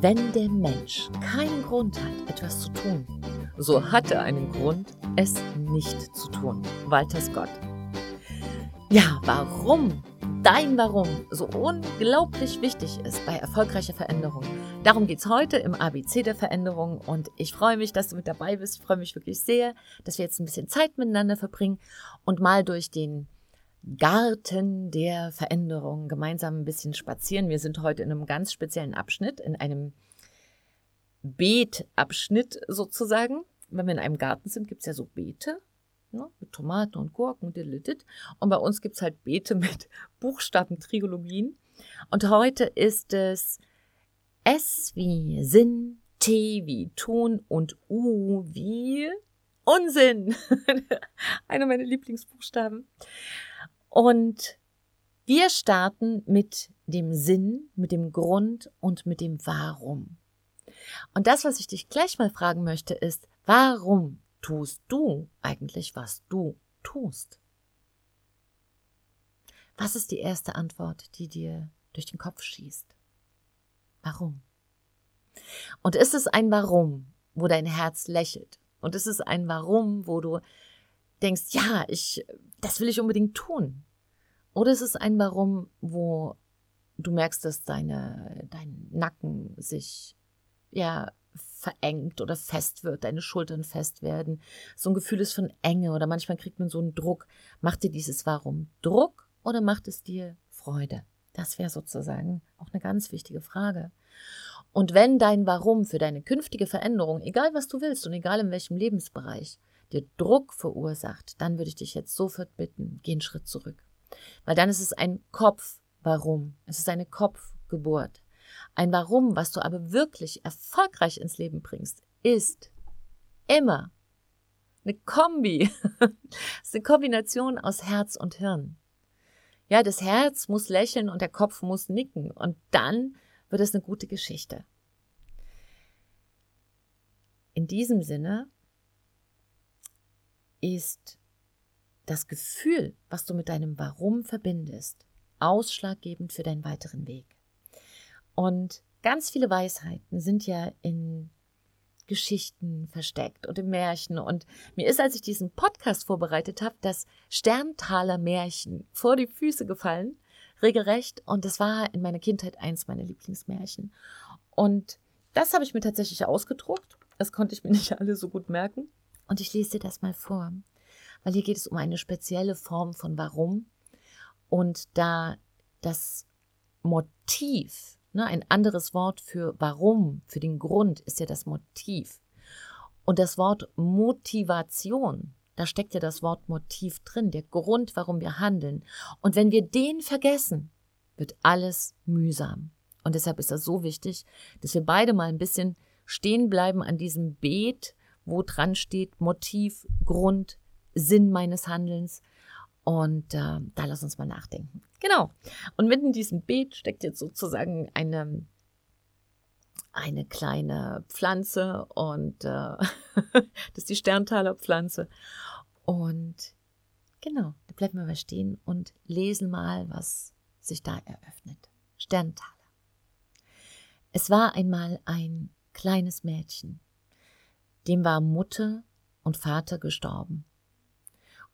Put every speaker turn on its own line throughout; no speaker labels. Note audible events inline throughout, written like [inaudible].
Wenn der Mensch keinen Grund hat, etwas zu tun, so hat er einen Grund, es nicht zu tun. Walter Scott. Ja, warum dein Warum so unglaublich wichtig ist bei erfolgreicher Veränderung. Darum geht es heute im ABC der Veränderung und ich freue mich, dass du mit dabei bist. Ich freue mich wirklich sehr, dass wir jetzt ein bisschen Zeit miteinander verbringen und mal durch den Garten der Veränderung gemeinsam ein bisschen spazieren. Wir sind heute in einem ganz speziellen Abschnitt, in einem Beetabschnitt sozusagen. Wenn wir in einem Garten sind, gibt es ja so Beete ne, mit Tomaten und Gurken. Und bei uns gibt es halt Beete [laughs] mit Buchstaben-Trilogien. Und heute ist es S wie Sinn, T wie Tun und U wie Unsinn. [laughs] Einer meiner Lieblingsbuchstaben. Und wir starten mit dem Sinn, mit dem Grund und mit dem Warum. Und das, was ich dich gleich mal fragen möchte, ist, warum tust du eigentlich, was du tust? Was ist die erste Antwort, die dir durch den Kopf schießt? Warum? Und ist es ein Warum, wo dein Herz lächelt? Und ist es ein Warum, wo du denkst, ja, ich, das will ich unbedingt tun? Oder ist es ein Warum, wo du merkst, dass deine, dein Nacken sich, ja, verengt oder fest wird, deine Schultern fest werden. So ein Gefühl ist von Enge oder manchmal kriegt man so einen Druck. Macht dir dieses Warum Druck oder macht es dir Freude? Das wäre sozusagen auch eine ganz wichtige Frage. Und wenn dein Warum für deine künftige Veränderung, egal was du willst und egal in welchem Lebensbereich, dir Druck verursacht, dann würde ich dich jetzt sofort bitten, geh einen Schritt zurück. Weil dann ist es ein Kopf-Warum. Es ist eine Kopfgeburt. Ein Warum, was du aber wirklich erfolgreich ins Leben bringst, ist immer eine Kombi. [laughs] das ist eine Kombination aus Herz und Hirn. Ja, das Herz muss lächeln und der Kopf muss nicken und dann wird es eine gute Geschichte. In diesem Sinne ist das Gefühl, was du mit deinem Warum verbindest, ausschlaggebend für deinen weiteren Weg. Und ganz viele Weisheiten sind ja in Geschichten versteckt und in Märchen. Und mir ist, als ich diesen Podcast vorbereitet habe, das Sterntaler Märchen vor die Füße gefallen, regelrecht. Und das war in meiner Kindheit eins meiner Lieblingsmärchen. Und das habe ich mir tatsächlich ausgedruckt. Das konnte ich mir nicht [laughs] alle so gut merken. Und ich lese dir das mal vor, weil hier geht es um eine spezielle Form von Warum. Und da das Motiv Ne, ein anderes Wort für warum, für den Grund ist ja das Motiv. Und das Wort Motivation, da steckt ja das Wort Motiv drin, der Grund, warum wir handeln. Und wenn wir den vergessen, wird alles mühsam. Und deshalb ist das so wichtig, dass wir beide mal ein bisschen stehen bleiben an diesem Beet, wo dran steht Motiv, Grund, Sinn meines Handelns. Und äh, da lass uns mal nachdenken. Genau. Und mitten in diesem Beet steckt jetzt sozusagen eine, eine kleine Pflanze und äh, [laughs] das ist die Sterntaler Pflanze. Und genau, da bleiben wir mal stehen und lesen mal, was sich da eröffnet. Sterntaler. Es war einmal ein kleines Mädchen, dem war Mutter und Vater gestorben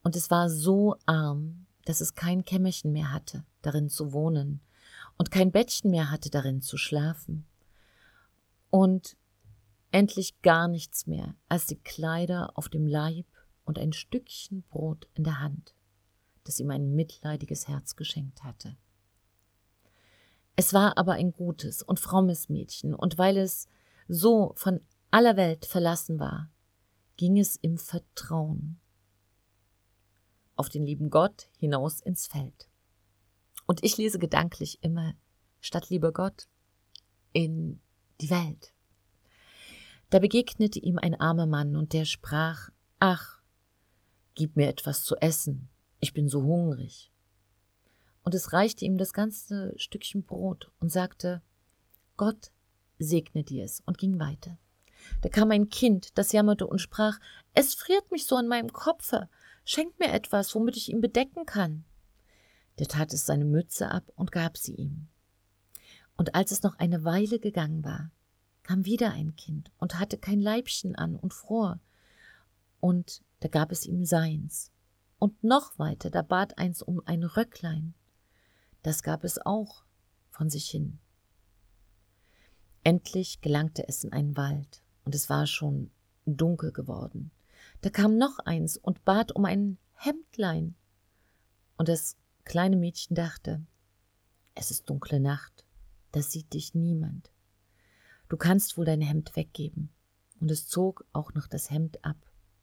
und es war so arm, dass es kein Kämmerchen mehr hatte, darin zu wohnen, und kein Bettchen mehr hatte, darin zu schlafen. Und endlich gar nichts mehr als die Kleider auf dem Leib und ein Stückchen Brot in der Hand, das ihm ein mitleidiges Herz geschenkt hatte. Es war aber ein gutes und frommes Mädchen, und weil es so von aller Welt verlassen war, ging es im Vertrauen auf den lieben Gott hinaus ins Feld. Und ich lese gedanklich immer statt lieber Gott in die Welt. Da begegnete ihm ein armer Mann und der sprach, ach, gib mir etwas zu essen, ich bin so hungrig. Und es reichte ihm das ganze Stückchen Brot und sagte, Gott segne dir es und ging weiter. Da kam ein Kind, das jammerte und sprach, es friert mich so an meinem Kopfe, Schenk mir etwas, womit ich ihn bedecken kann. Der tat es seine Mütze ab und gab sie ihm. Und als es noch eine Weile gegangen war, kam wieder ein Kind und hatte kein Leibchen an und fror. Und da gab es ihm seins. Und noch weiter, da bat eins um ein Röcklein. Das gab es auch von sich hin. Endlich gelangte es in einen Wald, und es war schon dunkel geworden. Da kam noch eins und bat um ein Hemdlein. Und das kleine Mädchen dachte, es ist dunkle Nacht, da sieht dich niemand. Du kannst wohl dein Hemd weggeben. Und es zog auch noch das Hemd ab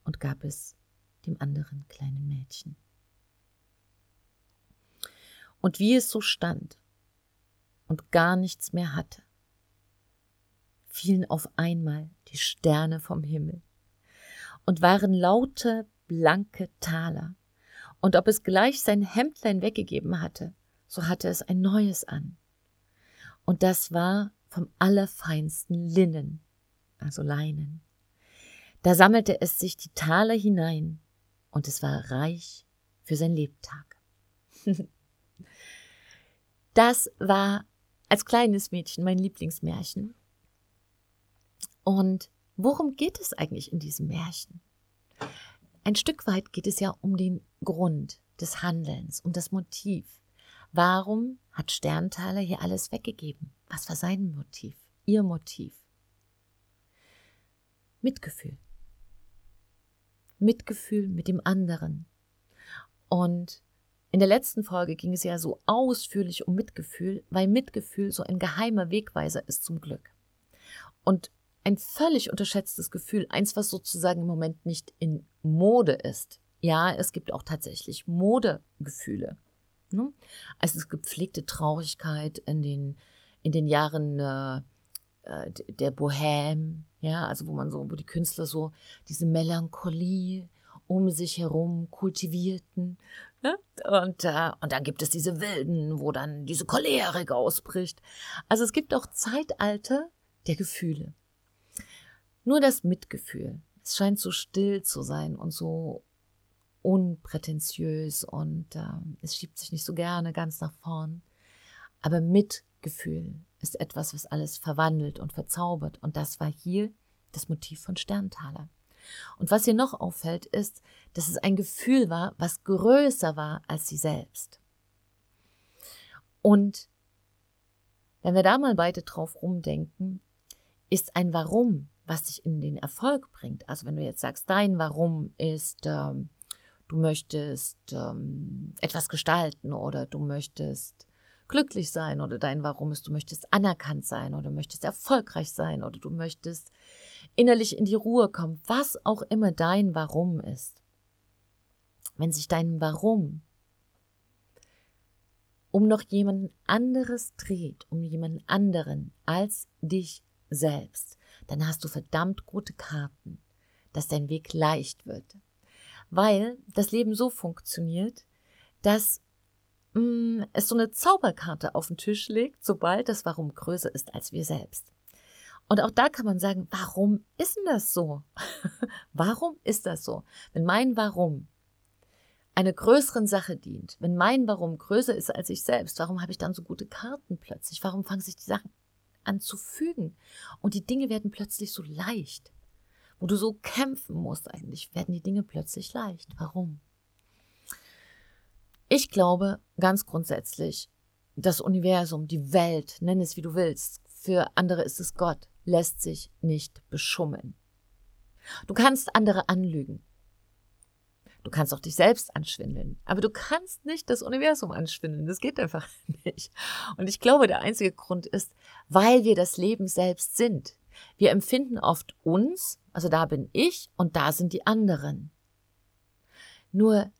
und gab es dem anderen kleinen Mädchen. Und wie es so stand und gar nichts mehr hatte, fielen auf einmal die Sterne vom Himmel und waren laute, blanke Taler. Und ob es gleich sein Hemdlein weggegeben hatte, so hatte es ein neues an. Und das war vom allerfeinsten Linnen, also Leinen. Da sammelte es sich die Taler hinein, und es war reich für sein Lebtag. [laughs] das war als kleines Mädchen mein Lieblingsmärchen. Und worum geht es eigentlich in diesem Märchen? Ein Stück weit geht es ja um den Grund des Handelns, um das Motiv. Warum hat Sterntaler hier alles weggegeben? Was war sein Motiv? Ihr Motiv? Mitgefühl. Mitgefühl mit dem anderen. Und in der letzten Folge ging es ja so ausführlich um Mitgefühl, weil Mitgefühl so ein geheimer Wegweiser ist zum Glück. Und ein völlig unterschätztes Gefühl, eins, was sozusagen im Moment nicht in Mode ist. Ja, es gibt auch tatsächlich Modegefühle. Ne? Also es gibt gepflegte Traurigkeit in den, in den Jahren äh, der Bohème, ja, also wo man so, wo die Künstler so diese Melancholie um sich herum kultivierten. Ne? Und, äh, und dann gibt es diese Wilden, wo dann diese Cholerik ausbricht. Also es gibt auch Zeitalter der Gefühle. Nur das Mitgefühl. Es scheint so still zu sein und so unprätentiös und äh, es schiebt sich nicht so gerne ganz nach vorn. Aber Mitgefühl ist etwas, was alles verwandelt und verzaubert. Und das war hier das Motiv von Sterntaler. Und was hier noch auffällt, ist, dass es ein Gefühl war, was größer war als sie selbst. Und wenn wir da mal beide drauf rumdenken, ist ein Warum was dich in den Erfolg bringt. Also wenn du jetzt sagst, dein Warum ist, ähm, du möchtest ähm, etwas gestalten oder du möchtest glücklich sein oder dein Warum ist, du möchtest anerkannt sein oder du möchtest erfolgreich sein oder du möchtest innerlich in die Ruhe kommen, was auch immer dein Warum ist. Wenn sich dein Warum um noch jemand anderes dreht, um jemand anderen als dich selbst, dann hast du verdammt gute Karten, dass dein Weg leicht wird. Weil das Leben so funktioniert, dass mh, mm, es so eine Zauberkarte auf den Tisch legt, sobald das Warum größer ist als wir selbst. Und auch da kann man sagen, warum ist denn das so? [laughs] warum ist das so? Wenn mein Warum einer größeren Sache dient, wenn mein Warum größer ist als ich selbst, warum habe ich dann so gute Karten plötzlich? Warum fangen sich die Sachen anzufügen. Und die Dinge werden plötzlich so leicht. Wo du so kämpfen musst eigentlich, werden die Dinge plötzlich leicht. Warum? Ich glaube ganz grundsätzlich, das Universum, die Welt, nenn es wie du willst, für andere ist es Gott, lässt sich nicht beschummeln. Du kannst andere anlügen. Du kannst auch dich selbst anschwindeln, aber du kannst nicht das Universum anschwindeln. Das geht einfach [laughs] nicht. Und ich glaube, der einzige Grund ist, weil wir das Leben selbst sind. Wir empfinden oft uns, also da bin ich und da sind die anderen. Nur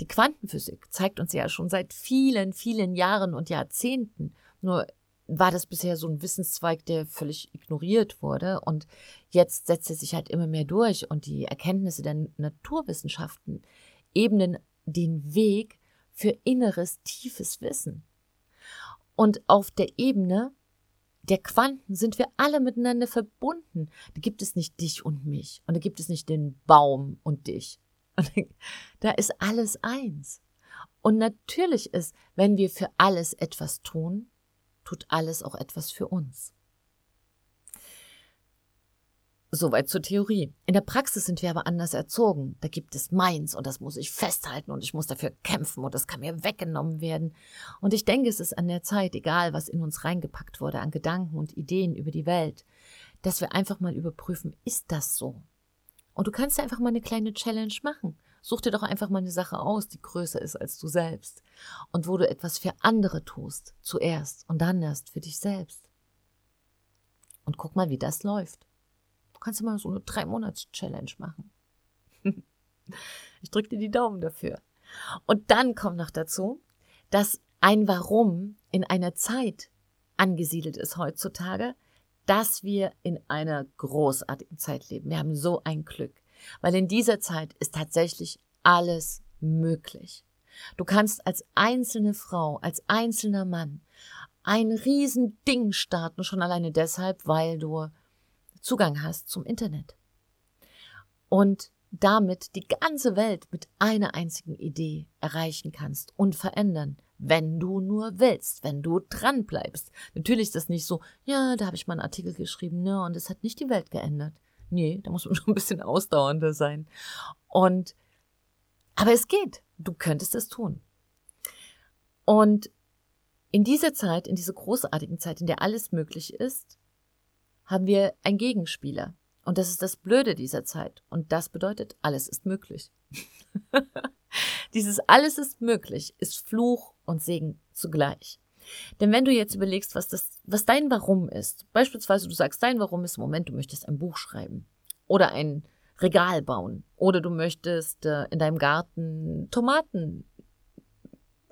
die Quantenphysik zeigt uns ja schon seit vielen, vielen Jahren und Jahrzehnten, nur war das bisher so ein Wissenszweig, der völlig ignoriert wurde. Und jetzt setzt er sich halt immer mehr durch. Und die Erkenntnisse der Naturwissenschaften ebnen den Weg für inneres, tiefes Wissen. Und auf der Ebene der Quanten sind wir alle miteinander verbunden. Da gibt es nicht dich und mich. Und da gibt es nicht den Baum und dich. [laughs] Da ist alles eins. Und natürlich ist, wenn wir für alles etwas tun, tut alles auch etwas für uns. Soweit zur Theorie. In der Praxis sind wir aber anders erzogen. Da gibt es meins und das muss ich festhalten und ich muss dafür kämpfen und das kann mir weggenommen werden. Und ich denke, es ist an der Zeit, egal was in uns reingepackt wurde, an Gedanken und Ideen über die Welt, dass wir einfach mal überprüfen, ist das so? Und du kannst einfach mal eine kleine Challenge machen. Such dir doch einfach mal eine Sache aus, die größer ist als du selbst. Und wo du etwas für andere tust, zuerst und dann erst für dich selbst. Und guck mal, wie das läuft. Du kannst mal so eine Drei-Monats-Challenge machen. [laughs] ich drücke dir die Daumen dafür. Und dann kommt noch dazu, dass ein Warum in einer Zeit angesiedelt ist heutzutage, dass wir in einer großartigen Zeit leben. Wir haben so ein Glück, weil in dieser Zeit ist tatsächlich alles möglich. Du kannst als einzelne Frau, als einzelner Mann ein Riesending starten, schon alleine deshalb, weil du Zugang hast zum Internet. Und damit die ganze Welt mit einer einzigen Idee erreichen kannst und verändern, wenn du nur willst, wenn du dran bleibst. Natürlich ist das nicht so, ja, da habe ich mal einen Artikel geschrieben, ne, und es hat nicht die Welt geändert. Nee, da muss man [laughs] schon ein bisschen ausdauernder sein. Und aber es geht. Du könntest es tun. Und in dieser Zeit, in dieser großartigen Zeit, in der alles möglich ist, haben wir einen Gegenspieler. Und das ist das Blöde dieser Zeit. Und das bedeutet, alles ist möglich. [laughs] Dieses alles ist möglich ist Fluch und Segen zugleich. Denn wenn du jetzt überlegst, was, das, was dein Warum ist, beispielsweise du sagst, dein Warum ist im Moment, du möchtest ein Buch schreiben oder ein Regal bauen oder du möchtest äh, in deinem Garten Tomaten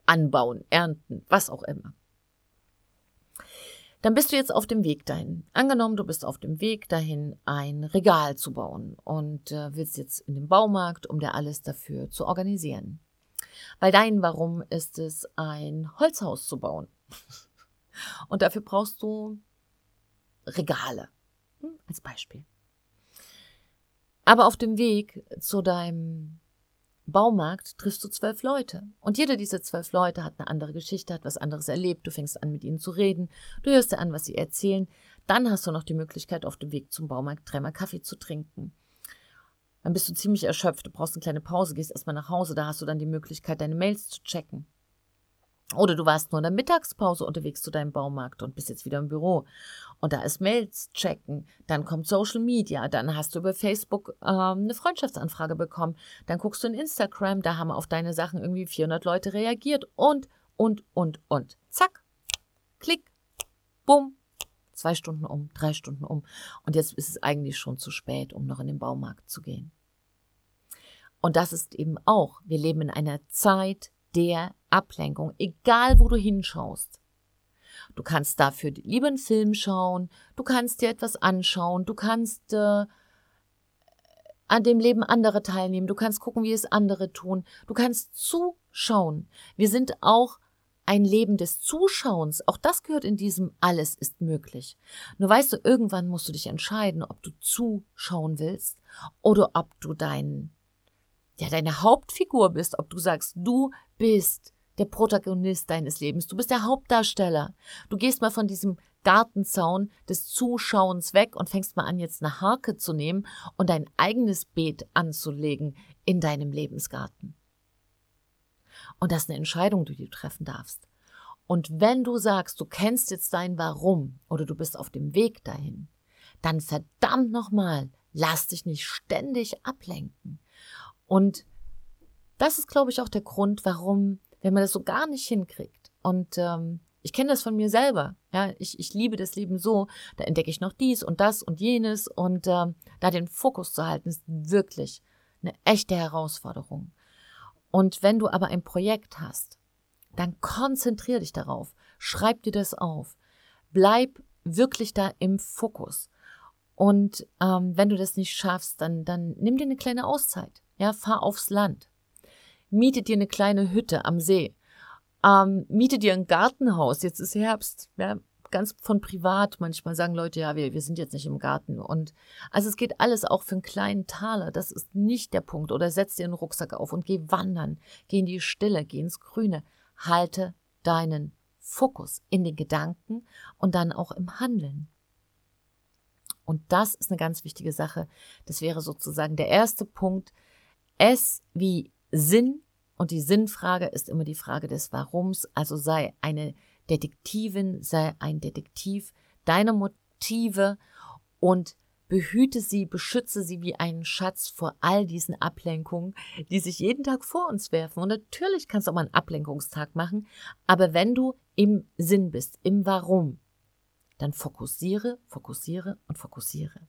anbauen, ernten, was auch immer dann bist du jetzt auf dem Weg dahin. Angenommen, du bist auf dem Weg dahin, ein Regal zu bauen und äh, willst jetzt in den Baumarkt, um dir alles dafür zu organisieren. Weil dein Warum ist es, ein Holzhaus zu bauen. Und dafür brauchst du Regale. Hm, als Beispiel. Aber auf dem Weg zu deinem Baumarkt triffst du zwölf Leute. Und jeder dieser zwölf Leute hat eine andere Geschichte, hat was anderes erlebt. Du fängst an, mit ihnen zu reden. Du hörst dir an, was sie erzählen. Dann hast du noch die Möglichkeit, auf dem Weg zum Baumarkt dreimal Kaffee zu trinken. Dann bist du ziemlich erschöpft. Du brauchst eine kleine Pause, gehst erstmal nach Hause. Da hast du dann die Möglichkeit, deine Mails zu checken. Oder du warst nur in der Mittagspause unterwegs zu deinem Baumarkt und bist jetzt wieder im Büro. Und da ist Mails checken, dann kommt Social Media, dann hast du über Facebook ähm, eine Freundschaftsanfrage bekommen, dann guckst du in Instagram, da haben auf deine Sachen irgendwie 400 Leute reagiert und, und, und, und. Zack, klick, bumm, zwei Stunden um, drei Stunden um. Und jetzt ist es eigentlich schon zu spät, um noch in den Baumarkt zu gehen. Und das ist eben auch, wir leben in einer Zeit, der Ablenkung, egal wo du hinschaust. Du kannst dafür lieber einen Film schauen, du kannst dir etwas anschauen, du kannst äh, an dem Leben anderer teilnehmen, du kannst gucken, wie es andere tun, du kannst zuschauen. Wir sind auch ein Leben des Zuschauens, auch das gehört in diesem alles ist möglich. Nur weißt du, irgendwann musst du dich entscheiden, ob du zuschauen willst oder ob du dein, ja, deine Hauptfigur bist, ob du sagst, du bist der Protagonist deines Lebens. Du bist der Hauptdarsteller. Du gehst mal von diesem Gartenzaun des Zuschauens weg und fängst mal an, jetzt eine Harke zu nehmen und dein eigenes Beet anzulegen in deinem Lebensgarten. Und das ist eine Entscheidung, die du treffen darfst. Und wenn du sagst, du kennst jetzt dein Warum oder du bist auf dem Weg dahin, dann verdammt nochmal, lass dich nicht ständig ablenken. Und das ist, glaube ich, auch der Grund, warum, wenn man das so gar nicht hinkriegt. Und ähm, ich kenne das von mir selber. Ja, ich, ich liebe das Leben so. Da entdecke ich noch dies und das und jenes. Und ähm, da den Fokus zu halten, ist wirklich eine echte Herausforderung. Und wenn du aber ein Projekt hast, dann konzentrier dich darauf. Schreib dir das auf. Bleib wirklich da im Fokus. Und ähm, wenn du das nicht schaffst, dann, dann nimm dir eine kleine Auszeit. Ja, fahr aufs Land miete dir eine kleine Hütte am See, ähm, miete dir ein Gartenhaus, jetzt ist Herbst, ja, ganz von privat. Manchmal sagen Leute, ja, wir, wir sind jetzt nicht im Garten. Und also es geht alles auch für einen kleinen Taler. Das ist nicht der Punkt. Oder setz dir einen Rucksack auf und geh wandern. Geh in die Stille, geh ins Grüne. Halte deinen Fokus in den Gedanken und dann auch im Handeln. Und das ist eine ganz wichtige Sache. Das wäre sozusagen der erste Punkt. Es wie Sinn und die Sinnfrage ist immer die Frage des Warums. Also sei eine Detektivin, sei ein Detektiv deiner Motive und behüte sie, beschütze sie wie einen Schatz vor all diesen Ablenkungen, die sich jeden Tag vor uns werfen. Und natürlich kannst du auch mal einen Ablenkungstag machen, aber wenn du im Sinn bist, im Warum, dann fokussiere, fokussiere und fokussiere.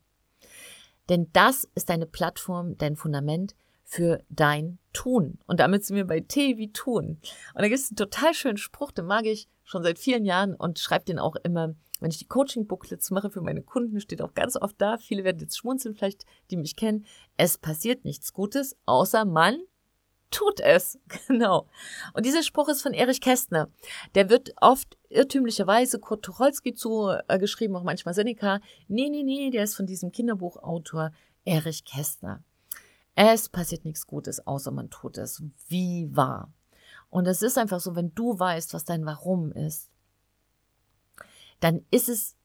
Denn das ist deine Plattform, dein Fundament für dein Tun. Und damit sind wir bei T wie Tun. Und da gibt es einen total schönen Spruch, den mag ich schon seit vielen Jahren und schreibe den auch immer, wenn ich die Coaching-Booklets mache für meine Kunden, steht auch ganz oft da. Viele werden jetzt schmunzeln, vielleicht, die mich kennen. Es passiert nichts Gutes, außer man tut es. [laughs] Genau. Und dieser Spruch ist von Erich Kästner. Der wird oft irrtümlicherweise Kurt Tucholsky zugeschrieben, äh, auch manchmal Seneca. Nee, nee, nee, der ist von diesem Kinderbuchautor Erich Kästner. Es passiert nichts Gutes, außer man tut es. Wie wahr. Und es ist einfach so, wenn du weißt, was dein Warum ist, dann ist es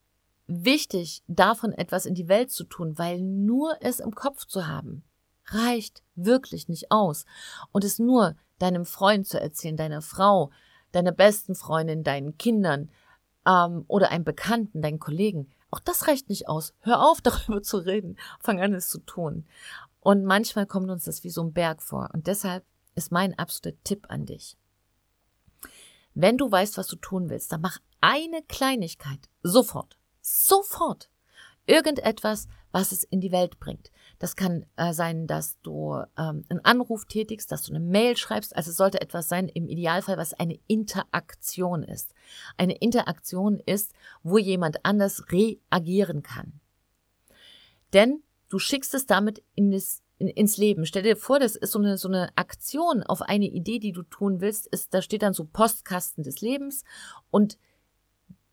wichtig, davon etwas in die Welt zu tun, weil nur es im Kopf zu haben, reicht wirklich nicht aus. Und es nur deinem Freund zu erzählen, deiner Frau, deiner besten Freundin, deinen Kindern ähm, oder einem Bekannten, deinen Kollegen, auch das reicht nicht aus. Hör auf, [laughs] darüber zu reden. Fang an, es zu tun. Und manchmal kommt uns das wie so ein Berg vor. Und deshalb ist mein absoluter Tipp an dich. Wenn du weißt, was du tun willst, dann mach eine Kleinigkeit sofort. Sofort irgendetwas, was es in die Welt bringt. Das kann äh, sein, dass du ähm, einen Anruf tätigst, dass du eine Mail schreibst. Also es sollte etwas sein, im Idealfall, was eine Interaktion ist. Eine Interaktion ist, wo jemand anders reagieren kann. Denn du schickst es damit in das, in, ins Leben. Stell dir vor, das ist so eine, so eine Aktion auf eine Idee, die du tun willst. Ist, da steht dann so Postkasten des Lebens und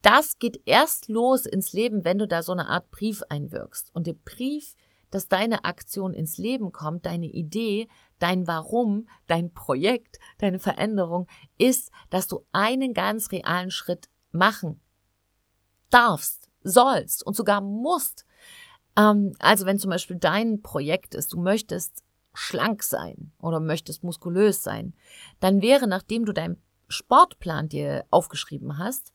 das geht erst los ins Leben, wenn du da so eine Art Brief einwirkst. Und der Brief, dass deine Aktion ins Leben kommt, deine Idee, dein Warum, dein Projekt, deine Veränderung, ist, dass du einen ganz realen Schritt machen darfst, sollst und sogar musst. Ähm, also wenn zum Beispiel dein Projekt ist, du möchtest schlank sein oder möchtest muskulös sein, dann wäre, nachdem du deinen Sportplan dir aufgeschrieben hast,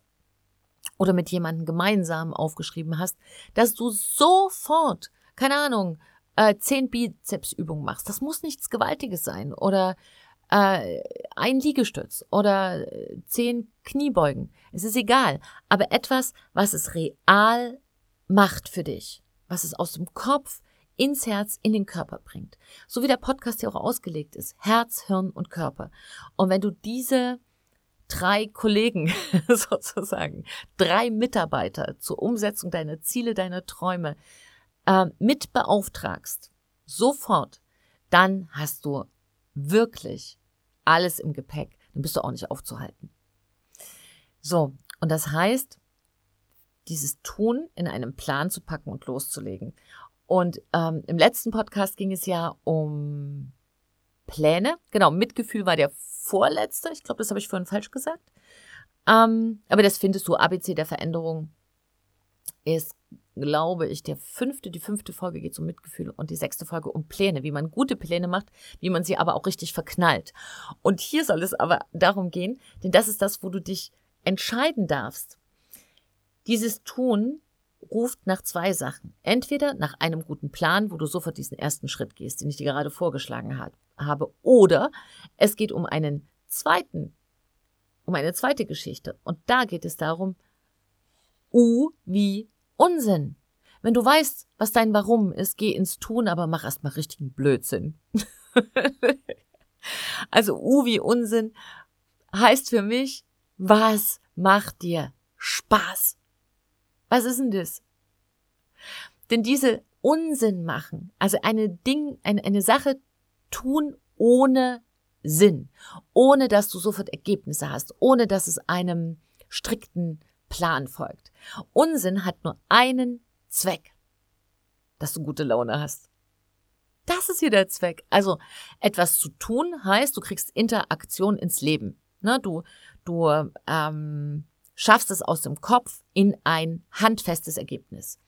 oder mit jemandem gemeinsam aufgeschrieben hast, dass du sofort, keine Ahnung, äh, zehn Bizepsübungen machst. Das muss nichts Gewaltiges sein oder äh, ein Liegestütz oder äh, zehn Kniebeugen. Es ist egal, aber etwas, was es real macht für dich, was es aus dem Kopf ins Herz, in den Körper bringt. So wie der Podcast hier auch ausgelegt ist. Herz, Hirn und Körper. Und wenn du diese drei Kollegen [laughs] sozusagen, drei Mitarbeiter zur Umsetzung deiner Ziele, deiner Träume äh, mit beauftragst, sofort, dann hast du wirklich alles im Gepäck. Dann bist du auch nicht aufzuhalten. So, und das heißt, dieses Tun in einem Plan zu packen und loszulegen. Und ähm, im letzten Podcast ging es ja um Pläne. Genau, Mitgefühl war der vorletzte. Ich glaube, das habe ich vorhin falsch gesagt. Ähm, aber das findest du. ABC der Veränderung ist, glaube ich, der fünfte. Die fünfte Folge geht um Mitgefühl und die sechste Folge um Pläne, wie man gute Pläne macht, wie man sie aber auch richtig verknallt. Und hier soll es aber darum gehen, denn das ist das, wo du dich entscheiden darfst. Dieses Tun ruft nach zwei Sachen. Entweder nach einem guten Plan, wo du sofort diesen ersten Schritt gehst, den ich dir gerade vorgeschlagen habe. Oder es geht um einen zweiten, um eine zweite Geschichte. Und da geht es darum, U wie Unsinn. Wenn du weißt, was dein Warum ist, geh ins Tun, aber mach erstmal richtigen Blödsinn. [laughs] also U wie Unsinn heißt für mich, was macht dir Spaß? Was ist denn das? Denn diese Unsinn machen, also eine Ding, eine, eine Sache tun ohne Sinn, ohne dass du sofort Ergebnisse hast, ohne dass es einem strikten Plan folgt. Unsinn hat nur einen Zweck, dass du gute Laune hast. Das ist hier der Zweck. Also etwas zu tun heißt, du kriegst Interaktion ins Leben. Ne, du du ähm, schaffst es aus dem Kopf in ein handfestes Ergebnis.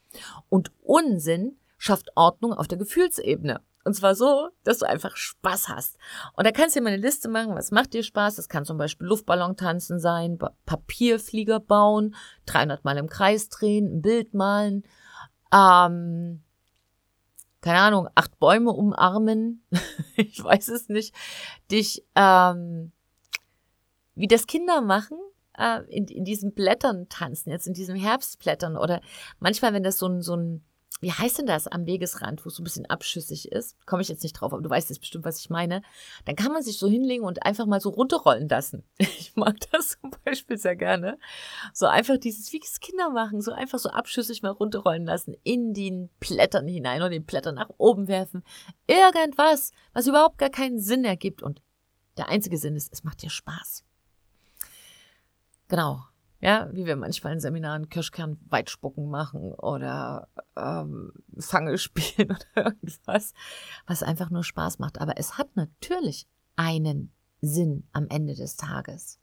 Und Unsinn schafft Ordnung auf der Gefühlsebene. Und zwar so, dass du einfach Spaß hast. Und da kannst du dir mal eine Liste machen, was macht dir Spaß? Das kann zum Beispiel Luftballon tanzen sein, Papierflieger bauen, 300 Mal im Kreis drehen, ein Bild malen, ähm, keine Ahnung, acht Bäume umarmen, [laughs] ich weiß es nicht, dich, ähm, wie das Kinder machen, äh, in, in diesen Blättern tanzen, jetzt in diesen Herbstblättern oder manchmal, wenn das so ein, so ein wie heißt denn das am Wegesrand, wo es so ein bisschen abschüssig ist? Komme ich jetzt nicht drauf, aber du weißt jetzt bestimmt, was ich meine. Dann kann man sich so hinlegen und einfach mal so runterrollen lassen. [laughs] Ich mag das zum Beispiel sehr gerne. So einfach dieses, wie es Kinder machen, so einfach so abschüssig mal runterrollen lassen, in den Blättern hinein oder den Blättern nach oben werfen. Irgendwas, was überhaupt gar keinen Sinn ergibt. Und der einzige Sinn ist, es macht dir Spaß. Genau. Ja, wie wir manchmal in Seminaren Kirschkern weitspucken machen oder ähm, Fange spielen [laughs] oder irgendwas, was einfach nur Spaß macht. Aber es hat natürlich einen Sinn am Ende des Tages.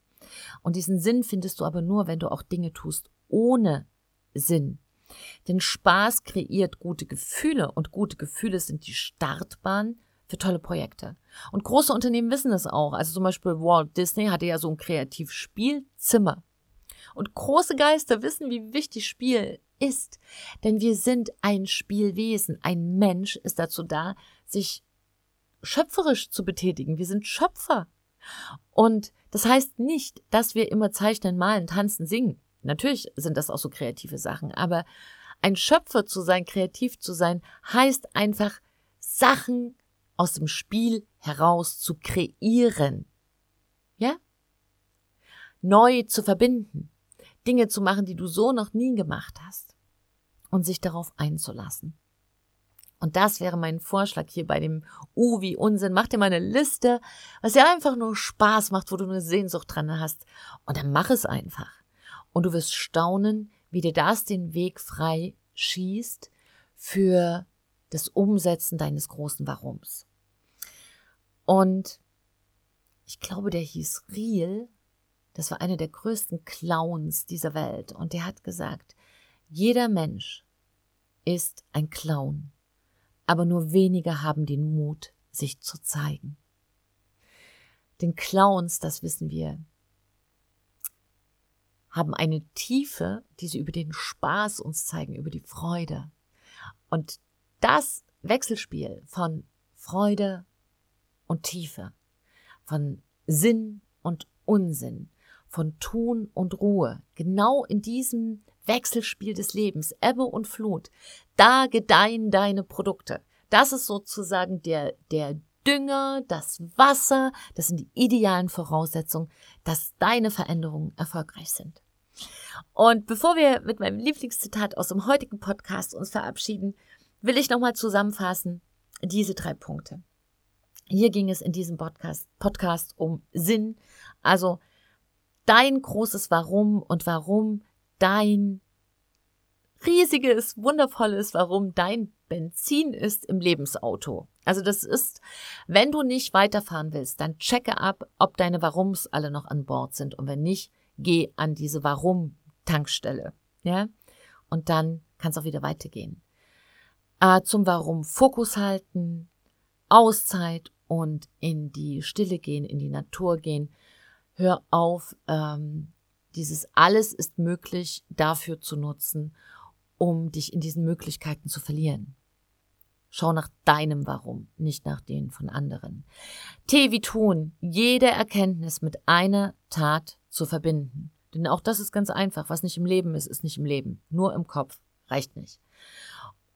Und diesen Sinn findest du aber nur, wenn du auch Dinge tust ohne Sinn. Denn Spaß kreiert gute Gefühle und gute Gefühle sind die Startbahn für tolle Projekte. Und große Unternehmen wissen das auch. Also zum Beispiel Walt Disney hatte ja so ein Kreativspielzimmer. Und große Geister wissen, wie wichtig Spiel ist. Denn wir sind ein Spielwesen. Ein Mensch ist dazu da, sich schöpferisch zu betätigen. Wir sind Schöpfer. Und das heißt nicht, dass wir immer zeichnen, malen, tanzen, singen. Natürlich sind das auch so kreative Sachen, aber ein Schöpfer zu sein, kreativ zu sein, heißt einfach Sachen aus dem Spiel heraus zu kreieren. Ja? Neu zu verbinden. Dinge zu machen, die du so noch nie gemacht hast und sich darauf einzulassen. Und das wäre mein Vorschlag hier bei dem U wie Unsinn. Mach dir mal eine Liste, was dir einfach nur Spaß macht, wo du eine Sehnsucht dran hast. Und dann mach es einfach. Und du wirst staunen, wie dir das den Weg frei schießt für das Umsetzen deines großen Warums. Und ich glaube, der hieß Riel das war einer der größten Clowns dieser Welt. Und der hat gesagt, jeder Mensch ist ein Clown, aber nur wenige haben den Mut, sich zu zeigen. Denn Clowns, das wissen wir, haben eine Tiefe, die sie über den Spaß uns zeigen, über die Freude. Und das Wechselspiel von Freude und Tiefe, von Sinn und Unsinn, von Tun und Ruhe, genau in diesem Wechselspiel des Lebens, Ebbe und Flut, da gedeihen deine Produkte. Das ist sozusagen der, der Dünger, das Wasser, das sind die idealen Voraussetzungen, dass deine Veränderungen erfolgreich sind. Und bevor wir mit meinem Lieblingszitat aus dem heutigen Podcast uns verabschieden, will ich nochmal zusammenfassen diese drei Punkte. Hier ging es in diesem Podcast, Podcast um Sinn, also dein großes Warum und warum dein riesiges, wundervolles Warum dein Benzin ist im Lebensauto. Also das ist, wenn du nicht weiterfahren willst, dann checke ab, ob deine Warums alle noch an Bord sind. Und wenn nicht, geh an diese Warum-Tankstelle. Ja? Und dann kann es auch wieder weitergehen. Äh, zum Warum Fokus halten, Auszeit und in die Stille gehen, in die Natur gehen hör auf, ähm, dieses alles ist möglich dafür zu nutzen, um dich in diesen Möglichkeiten zu verlieren. Schau nach deinem Warum, nicht nach denen von anderen. T wie tun, jede Erkenntnis mit einer Tat zu verbinden. Denn auch das ist ganz einfach. Was nicht im Leben ist, ist nicht im Leben. Nur im Kopf. Reicht nicht.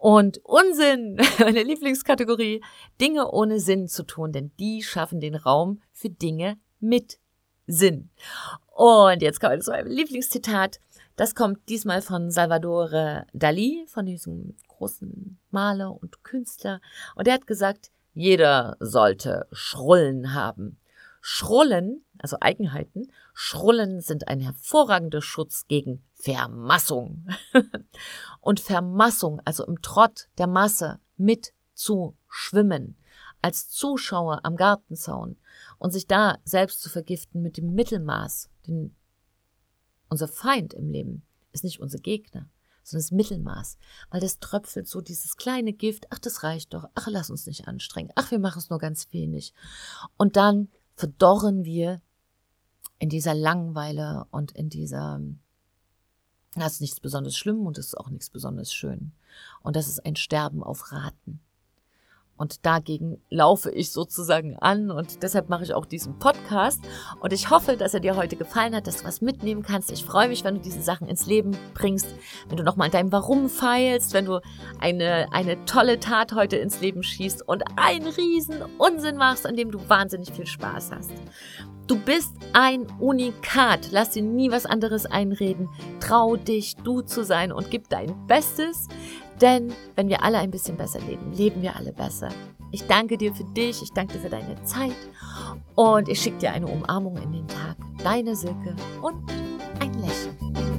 Und Unsinn, [laughs] meine Lieblingskategorie, Dinge ohne Sinn zu tun, denn die schaffen den Raum für Dinge mit Sinn. Und jetzt kommen wir zu meinem Lieblingszitat. Das kommt diesmal von Salvador Dali, von diesem großen Maler und Künstler. Und er hat gesagt, jeder sollte Schrullen haben. Schrullen, also Eigenheiten, Schrullen sind ein hervorragender Schutz gegen Vermassung. [laughs] und Vermassung, also im Trott der Masse mit zu schwimmen, als Zuschauer am Gartenzaun und sich da selbst zu vergiften mit dem Mittelmaß. Denn unser Feind im Leben ist nicht unser Gegner. sondern das Mittelmaß. Weil das tröpfelt so dieses kleine Gift, ach, das reicht doch, ach, lass uns nicht anstrengen, ach, wir machen es nur ganz wenig. Und dann verdorren wir in dieser Langeweile und in dieser, das ist nichts besonders schlimm und es ist auch nichts besonders schön. Und das ist ein Sterben auf Raten. Und dagegen laufe ich sozusagen an und deshalb mache ich auch diesen Podcast. Und ich hoffe, dass er dir heute gefallen hat, dass du was mitnehmen kannst. Ich freue mich, wenn du diese Sachen ins Leben bringst, wenn du nochmal an deinem Warum feilst, wenn du eine, eine tolle Tat heute ins Leben schießt und einen riesen Unsinn machst, an dem du wahnsinnig viel Spaß hast. Du bist ein Unikat. Lass dir nie was anderes einreden. Trau dich, du zu sein und gib dein Bestes. Denn wenn wir alle ein bisschen besser leben, leben wir alle besser. Ich danke dir für dich, ich danke dir für deine Zeit und ich schicke dir eine Umarmung in den Tag. Deine Silke und ein Lächeln.